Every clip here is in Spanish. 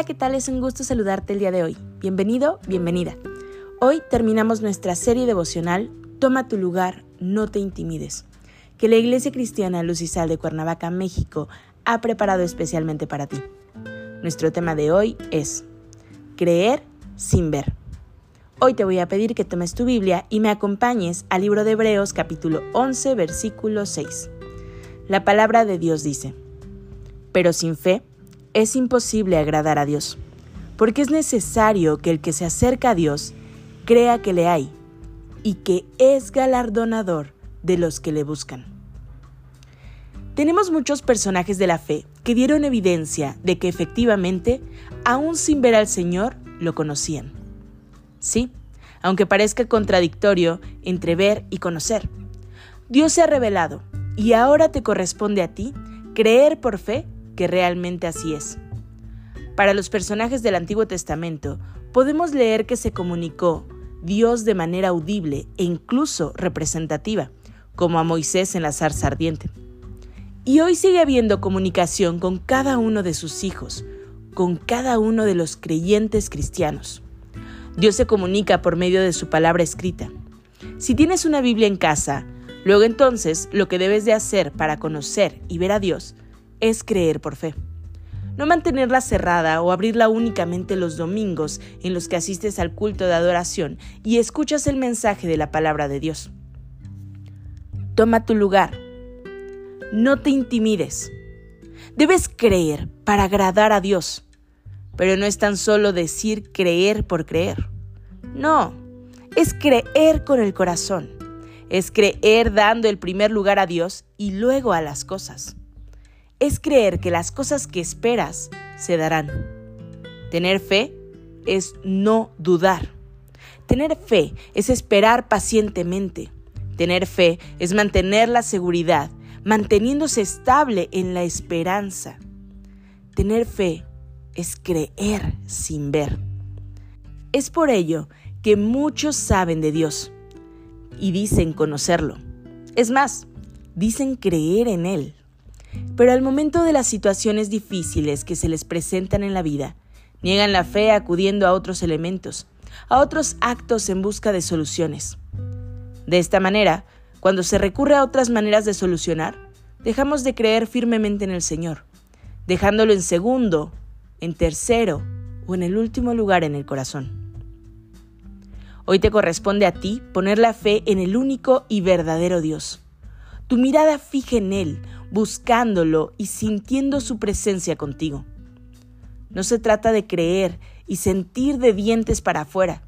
Hola, ¿qué tal? Es un gusto saludarte el día de hoy. Bienvenido, bienvenida. Hoy terminamos nuestra serie devocional Toma tu lugar, no te intimides, que la Iglesia Cristiana Luz y Sal de Cuernavaca, México, ha preparado especialmente para ti. Nuestro tema de hoy es Creer sin ver. Hoy te voy a pedir que tomes tu Biblia y me acompañes al libro de Hebreos capítulo 11 versículo 6. La palabra de Dios dice, pero sin fe es imposible agradar a Dios, porque es necesario que el que se acerca a Dios crea que le hay y que es galardonador de los que le buscan. Tenemos muchos personajes de la fe que dieron evidencia de que efectivamente, aún sin ver al Señor, lo conocían. Sí, aunque parezca contradictorio entre ver y conocer. Dios se ha revelado y ahora te corresponde a ti creer por fe realmente así es. Para los personajes del Antiguo Testamento, podemos leer que se comunicó Dios de manera audible e incluso representativa, como a Moisés en la zarza ardiente. Y hoy sigue habiendo comunicación con cada uno de sus hijos, con cada uno de los creyentes cristianos. Dios se comunica por medio de su palabra escrita. Si tienes una Biblia en casa, luego entonces lo que debes de hacer para conocer y ver a Dios es creer por fe. No mantenerla cerrada o abrirla únicamente los domingos en los que asistes al culto de adoración y escuchas el mensaje de la palabra de Dios. Toma tu lugar. No te intimides. Debes creer para agradar a Dios. Pero no es tan solo decir creer por creer. No, es creer con el corazón. Es creer dando el primer lugar a Dios y luego a las cosas es creer que las cosas que esperas se darán. Tener fe es no dudar. Tener fe es esperar pacientemente. Tener fe es mantener la seguridad, manteniéndose estable en la esperanza. Tener fe es creer sin ver. Es por ello que muchos saben de Dios y dicen conocerlo. Es más, dicen creer en Él. Pero al momento de las situaciones difíciles que se les presentan en la vida, niegan la fe acudiendo a otros elementos, a otros actos en busca de soluciones. De esta manera, cuando se recurre a otras maneras de solucionar, dejamos de creer firmemente en el Señor, dejándolo en segundo, en tercero o en el último lugar en el corazón. Hoy te corresponde a ti poner la fe en el único y verdadero Dios. Tu mirada fija en Él, buscándolo y sintiendo su presencia contigo. No se trata de creer y sentir de dientes para afuera,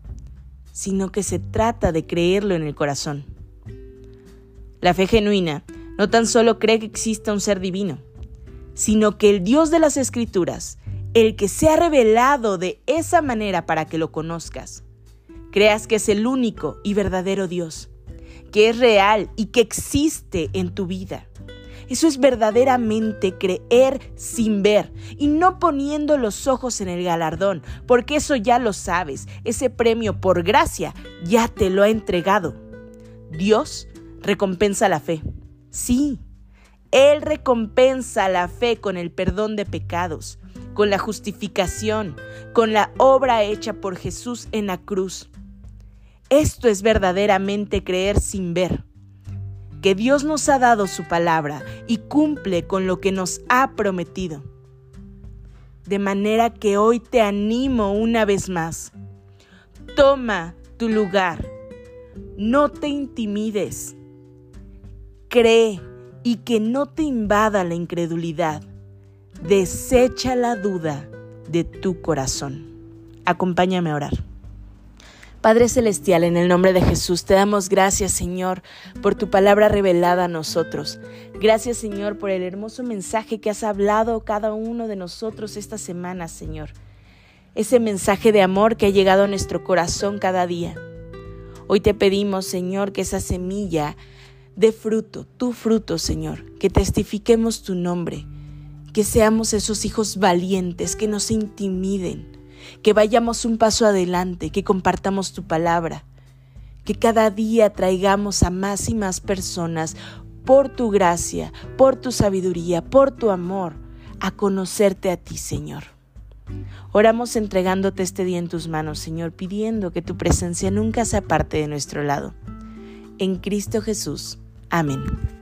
sino que se trata de creerlo en el corazón. La fe genuina no tan solo cree que exista un ser divino, sino que el Dios de las Escrituras, el que se ha revelado de esa manera para que lo conozcas, creas que es el único y verdadero Dios, que es real y que existe en tu vida. Eso es verdaderamente creer sin ver y no poniendo los ojos en el galardón, porque eso ya lo sabes, ese premio por gracia ya te lo ha entregado. Dios recompensa la fe. Sí, Él recompensa la fe con el perdón de pecados, con la justificación, con la obra hecha por Jesús en la cruz. Esto es verdaderamente creer sin ver que Dios nos ha dado su palabra y cumple con lo que nos ha prometido. De manera que hoy te animo una vez más. Toma tu lugar. No te intimides. Cree y que no te invada la incredulidad. Desecha la duda de tu corazón. Acompáñame a orar. Padre Celestial, en el nombre de Jesús, te damos gracias, Señor, por tu palabra revelada a nosotros. Gracias, Señor, por el hermoso mensaje que has hablado cada uno de nosotros esta semana, Señor. ese mensaje de amor que ha llegado a nuestro corazón cada día. Hoy te pedimos, Señor, que esa semilla dé fruto, tu fruto, Señor, que testifiquemos tu nombre, que seamos esos hijos valientes, que no se intimiden, que vayamos un paso adelante, que compartamos tu palabra, que cada día traigamos a más y más personas por tu gracia, por tu sabiduría, por tu amor, a conocerte a ti, Señor. Oramos entregándote este día en tus manos, Señor, pidiendo que tu presencia nunca se aparte de nuestro lado. En Cristo Jesús. Amén.